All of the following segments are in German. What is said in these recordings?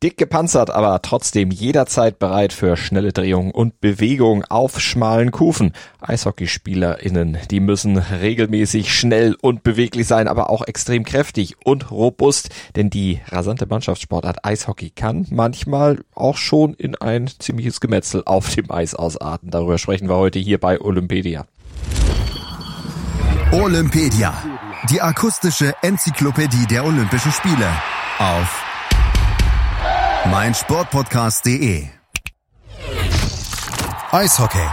Dick gepanzert, aber trotzdem jederzeit bereit für schnelle Drehungen und Bewegungen auf schmalen Kufen. EishockeyspielerInnen, die müssen regelmäßig schnell und beweglich sein, aber auch extrem kräftig und robust, denn die rasante Mannschaftssportart Eishockey kann manchmal auch schon in ein ziemliches Gemetzel auf dem Eis ausarten. Darüber sprechen wir heute hier bei Olympedia. Olympedia, die akustische Enzyklopädie der Olympischen Spiele auf mein Sportpodcast.de Eishockey.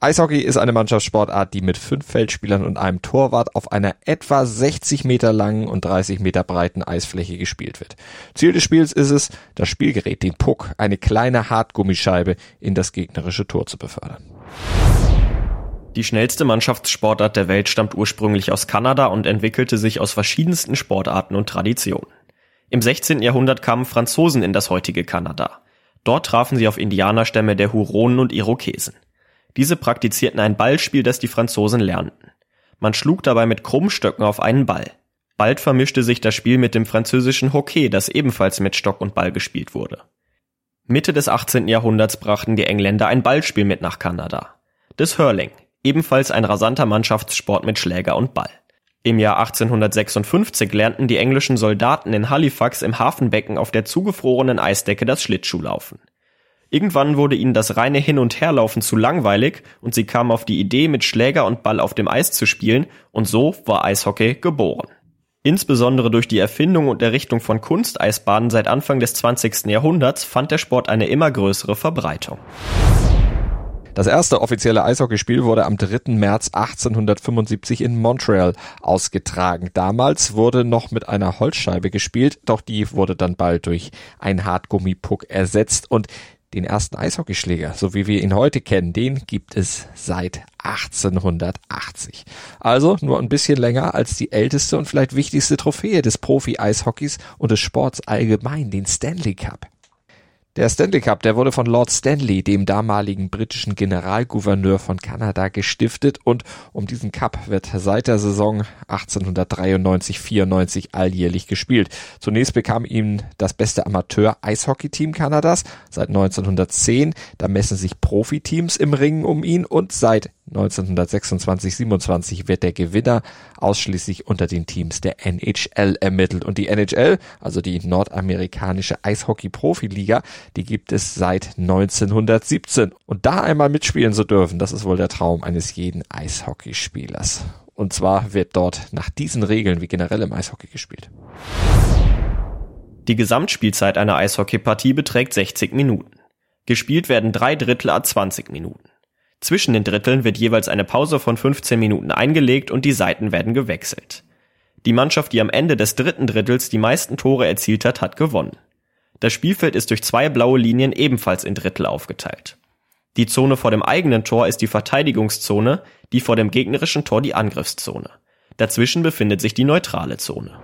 Eishockey ist eine Mannschaftssportart, die mit fünf Feldspielern und einem Torwart auf einer etwa 60 Meter langen und 30 Meter breiten Eisfläche gespielt wird. Ziel des Spiels ist es, das Spielgerät, den Puck, eine kleine Hartgummischeibe, in das gegnerische Tor zu befördern. Die schnellste Mannschaftssportart der Welt stammt ursprünglich aus Kanada und entwickelte sich aus verschiedensten Sportarten und Traditionen. Im 16. Jahrhundert kamen Franzosen in das heutige Kanada. Dort trafen sie auf Indianerstämme der Huronen und Irokesen. Diese praktizierten ein Ballspiel, das die Franzosen lernten. Man schlug dabei mit Krummstöcken auf einen Ball. Bald vermischte sich das Spiel mit dem französischen Hockey, das ebenfalls mit Stock und Ball gespielt wurde. Mitte des 18. Jahrhunderts brachten die Engländer ein Ballspiel mit nach Kanada. Das Hurling, ebenfalls ein rasanter Mannschaftssport mit Schläger und Ball. Im Jahr 1856 lernten die englischen Soldaten in Halifax im Hafenbecken auf der zugefrorenen Eisdecke das Schlittschuhlaufen. Irgendwann wurde ihnen das reine Hin- und Herlaufen zu langweilig und sie kamen auf die Idee, mit Schläger und Ball auf dem Eis zu spielen und so war Eishockey geboren. Insbesondere durch die Erfindung und Errichtung von Kunsteisbahnen seit Anfang des 20. Jahrhunderts fand der Sport eine immer größere Verbreitung. Das erste offizielle Eishockeyspiel wurde am 3. März 1875 in Montreal ausgetragen. Damals wurde noch mit einer Holzscheibe gespielt, doch die wurde dann bald durch einen Hartgummipuck ersetzt und den ersten Eishockeyschläger, so wie wir ihn heute kennen, den gibt es seit 1880. Also nur ein bisschen länger als die älteste und vielleicht wichtigste Trophäe des Profi-Eishockeys und des Sports allgemein, den Stanley Cup. Der Stanley Cup, der wurde von Lord Stanley, dem damaligen britischen Generalgouverneur von Kanada, gestiftet und um diesen Cup wird seit der Saison 1893-94 alljährlich gespielt. Zunächst bekam ihm das beste Amateur-Eishockey-Team Kanadas seit 1910. Da messen sich Profiteams im Ringen um ihn und seit 1926-27 wird der Gewinner ausschließlich unter den Teams der NHL ermittelt. Und die NHL, also die nordamerikanische Eishockey-Profiliga, die gibt es seit 1917. Und da einmal mitspielen zu dürfen, das ist wohl der Traum eines jeden Eishockeyspielers. Und zwar wird dort nach diesen Regeln wie generell im Eishockey gespielt. Die Gesamtspielzeit einer Eishockeypartie beträgt 60 Minuten. Gespielt werden drei Drittel a 20 Minuten. Zwischen den Dritteln wird jeweils eine Pause von 15 Minuten eingelegt und die Seiten werden gewechselt. Die Mannschaft, die am Ende des dritten Drittels die meisten Tore erzielt hat, hat gewonnen. Das Spielfeld ist durch zwei blaue Linien ebenfalls in Drittel aufgeteilt. Die Zone vor dem eigenen Tor ist die Verteidigungszone, die vor dem gegnerischen Tor die Angriffszone. Dazwischen befindet sich die neutrale Zone.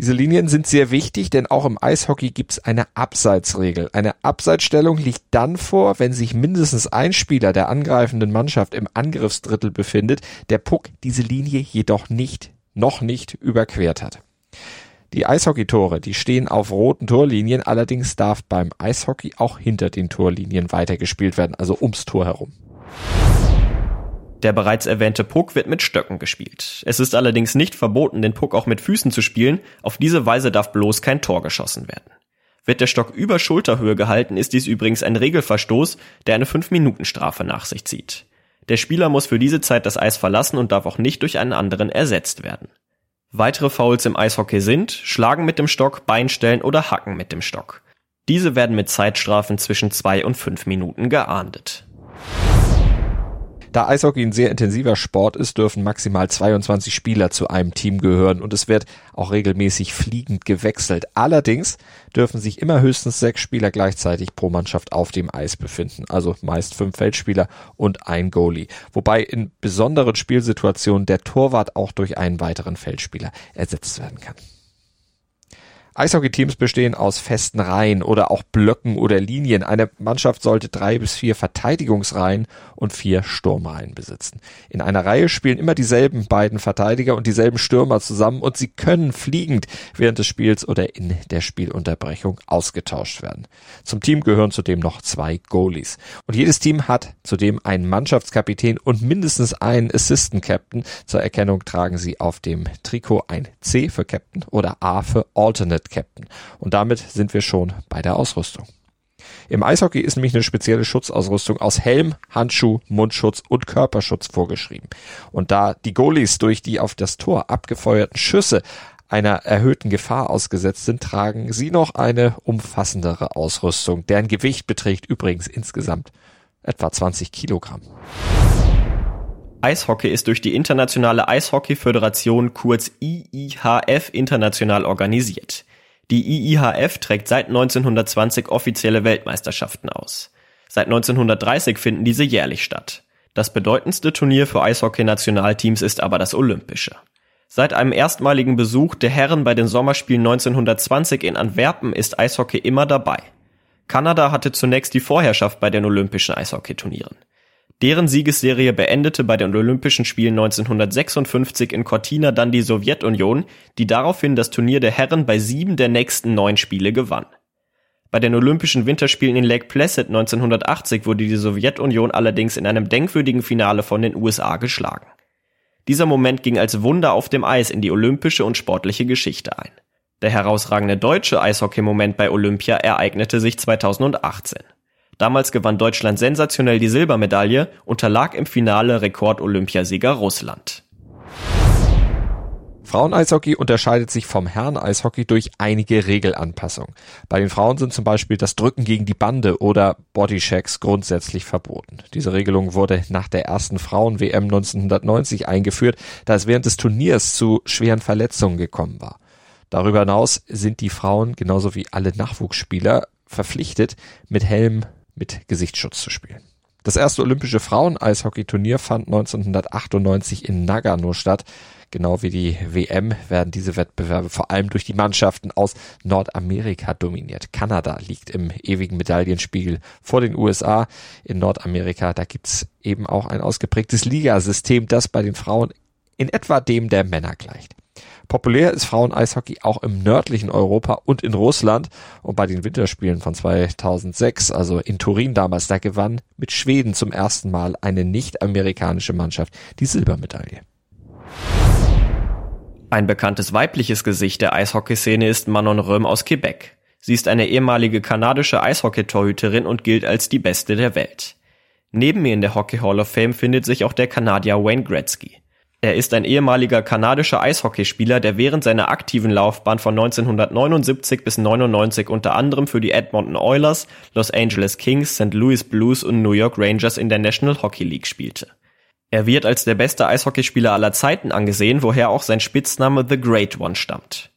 Diese Linien sind sehr wichtig, denn auch im Eishockey gibt es eine Abseitsregel. Eine Abseitsstellung liegt dann vor, wenn sich mindestens ein Spieler der angreifenden Mannschaft im Angriffsdrittel befindet, der Puck diese Linie jedoch nicht, noch nicht überquert hat. Die Eishockeytore, die stehen auf roten Torlinien, allerdings darf beim Eishockey auch hinter den Torlinien weitergespielt werden, also ums Tor herum. Der bereits erwähnte Puck wird mit Stöcken gespielt. Es ist allerdings nicht verboten, den Puck auch mit Füßen zu spielen, auf diese Weise darf bloß kein Tor geschossen werden. Wird der Stock über Schulterhöhe gehalten, ist dies übrigens ein Regelverstoß, der eine 5-Minuten-Strafe nach sich zieht. Der Spieler muss für diese Zeit das Eis verlassen und darf auch nicht durch einen anderen ersetzt werden. Weitere Fouls im Eishockey sind Schlagen mit dem Stock, Beinstellen oder Hacken mit dem Stock. Diese werden mit Zeitstrafen zwischen zwei und fünf Minuten geahndet. Da Eishockey ein sehr intensiver Sport ist, dürfen maximal 22 Spieler zu einem Team gehören und es wird auch regelmäßig fliegend gewechselt. Allerdings dürfen sich immer höchstens sechs Spieler gleichzeitig pro Mannschaft auf dem Eis befinden, also meist fünf Feldspieler und ein Goalie. Wobei in besonderen Spielsituationen der Torwart auch durch einen weiteren Feldspieler ersetzt werden kann. Eishockey-Teams bestehen aus festen Reihen oder auch Blöcken oder Linien. Eine Mannschaft sollte drei bis vier Verteidigungsreihen und vier Sturmreihen besitzen. In einer Reihe spielen immer dieselben beiden Verteidiger und dieselben Stürmer zusammen und sie können fliegend während des Spiels oder in der Spielunterbrechung ausgetauscht werden. Zum Team gehören zudem noch zwei Goalies. Und jedes Team hat zudem einen Mannschaftskapitän und mindestens einen Assistant Captain. Zur Erkennung tragen sie auf dem Trikot ein C für Captain oder A für Alternate Alternate Captain. Und damit sind wir schon bei der Ausrüstung. Im Eishockey ist nämlich eine spezielle Schutzausrüstung aus Helm, Handschuh, Mundschutz und Körperschutz vorgeschrieben. Und da die Goalies durch die auf das Tor abgefeuerten Schüsse einer erhöhten Gefahr ausgesetzt sind, tragen sie noch eine umfassendere Ausrüstung. Deren Gewicht beträgt übrigens insgesamt etwa 20 Kilogramm. Eishockey ist durch die Internationale Eishockey-Föderation kurz IIHF international organisiert. Die IIHF trägt seit 1920 offizielle Weltmeisterschaften aus. Seit 1930 finden diese jährlich statt. Das bedeutendste Turnier für Eishockey-Nationalteams ist aber das Olympische. Seit einem erstmaligen Besuch der Herren bei den Sommerspielen 1920 in Antwerpen ist Eishockey immer dabei. Kanada hatte zunächst die Vorherrschaft bei den Olympischen Eishockeyturnieren. Deren Siegesserie beendete bei den Olympischen Spielen 1956 in Cortina dann die Sowjetunion, die daraufhin das Turnier der Herren bei sieben der nächsten neun Spiele gewann. Bei den Olympischen Winterspielen in Lake Placid 1980 wurde die Sowjetunion allerdings in einem denkwürdigen Finale von den USA geschlagen. Dieser Moment ging als Wunder auf dem Eis in die olympische und sportliche Geschichte ein. Der herausragende deutsche Eishockey-Moment bei Olympia ereignete sich 2018. Damals gewann Deutschland sensationell die Silbermedaille, unterlag im Finale Rekord-Olympiasieger Russland. Frauen-Eishockey unterscheidet sich vom Herren-Eishockey durch einige Regelanpassungen. Bei den Frauen sind zum Beispiel das Drücken gegen die Bande oder Bodychecks grundsätzlich verboten. Diese Regelung wurde nach der ersten Frauen-WM 1990 eingeführt, da es während des Turniers zu schweren Verletzungen gekommen war. Darüber hinaus sind die Frauen genauso wie alle Nachwuchsspieler verpflichtet, mit Helm, mit Gesichtsschutz zu spielen. Das erste olympische Frauen-Eishockey-Turnier fand 1998 in Nagano statt. Genau wie die WM werden diese Wettbewerbe vor allem durch die Mannschaften aus Nordamerika dominiert. Kanada liegt im ewigen Medaillenspiegel vor den USA. In Nordamerika, da gibt's eben auch ein ausgeprägtes Ligasystem, das bei den Frauen in etwa dem der Männer gleicht. Populär ist Frauen-Eishockey auch im nördlichen Europa und in Russland. Und bei den Winterspielen von 2006, also in Turin damals, da gewann mit Schweden zum ersten Mal eine nicht-amerikanische Mannschaft die Silbermedaille. Ein bekanntes weibliches Gesicht der Eishockeyszene ist Manon Röhm aus Quebec. Sie ist eine ehemalige kanadische Eishockey-Torhüterin und gilt als die beste der Welt. Neben mir in der Hockey Hall of Fame findet sich auch der Kanadier Wayne Gretzky. Er ist ein ehemaliger kanadischer Eishockeyspieler, der während seiner aktiven Laufbahn von 1979 bis 99 unter anderem für die Edmonton Oilers, Los Angeles Kings, St. Louis Blues und New York Rangers in der National Hockey League spielte. Er wird als der beste Eishockeyspieler aller Zeiten angesehen, woher auch sein Spitzname The Great One stammt.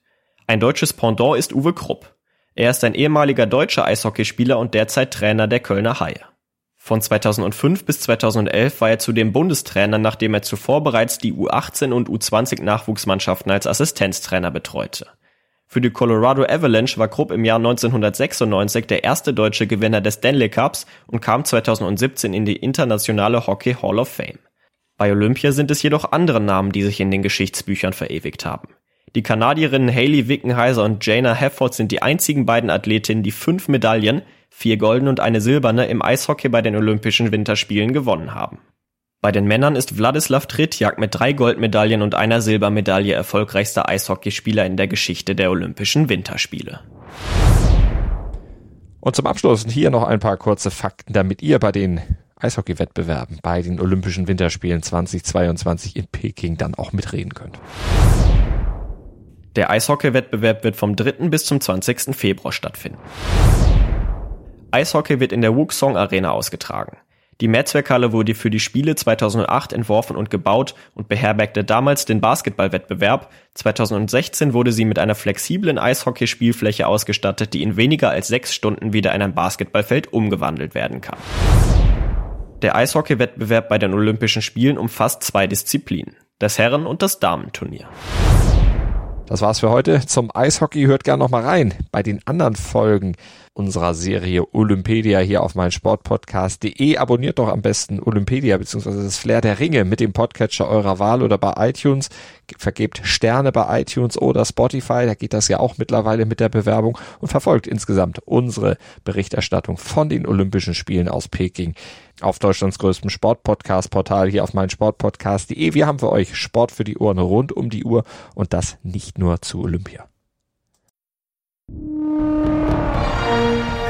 Ein deutsches Pendant ist Uwe Krupp. Er ist ein ehemaliger deutscher Eishockeyspieler und derzeit Trainer der Kölner Haie. Von 2005 bis 2011 war er zudem Bundestrainer, nachdem er zuvor bereits die U18 und U20 Nachwuchsmannschaften als Assistenztrainer betreute. Für die Colorado Avalanche war Krupp im Jahr 1996 der erste deutsche Gewinner des Stanley Cups und kam 2017 in die internationale Hockey Hall of Fame. Bei Olympia sind es jedoch andere Namen, die sich in den Geschichtsbüchern verewigt haben. Die Kanadierinnen Hayley Wickenheiser und Jana Hefford sind die einzigen beiden Athletinnen, die fünf Medaillen, vier goldene und eine silberne im Eishockey bei den Olympischen Winterspielen gewonnen haben. Bei den Männern ist Wladislav Tretjak mit drei Goldmedaillen und einer Silbermedaille erfolgreichster Eishockeyspieler in der Geschichte der Olympischen Winterspiele. Und zum Abschluss hier noch ein paar kurze Fakten, damit ihr bei den Eishockeywettbewerben bei den Olympischen Winterspielen 2022 in Peking dann auch mitreden könnt. Der Eishockeywettbewerb wird vom 3. bis zum 20. Februar stattfinden. Eishockey wird in der Wuxong Arena ausgetragen. Die Mehrzweckhalle wurde für die Spiele 2008 entworfen und gebaut und beherbergte damals den Basketballwettbewerb. 2016 wurde sie mit einer flexiblen Eishockeyspielfläche ausgestattet, die in weniger als sechs Stunden wieder in ein Basketballfeld umgewandelt werden kann. Der Eishockeywettbewerb bei den Olympischen Spielen umfasst zwei Disziplinen, das Herren- und das Damenturnier. Das war's für heute zum Eishockey. Hört gerne noch mal rein bei den anderen Folgen unserer Serie Olympedia hier auf meinsportpodcast.de. Abonniert doch am besten Olympedia bzw. das Flair der Ringe mit dem Podcatcher eurer Wahl oder bei iTunes. Vergebt Sterne bei iTunes oder Spotify. Da geht das ja auch mittlerweile mit der Bewerbung und verfolgt insgesamt unsere Berichterstattung von den Olympischen Spielen aus Peking auf Deutschlands größtem Sportpodcast-Portal hier auf meinsportpodcast.de. Wir haben für euch Sport für die Ohren rund um die Uhr und das nicht nur zu Olympia.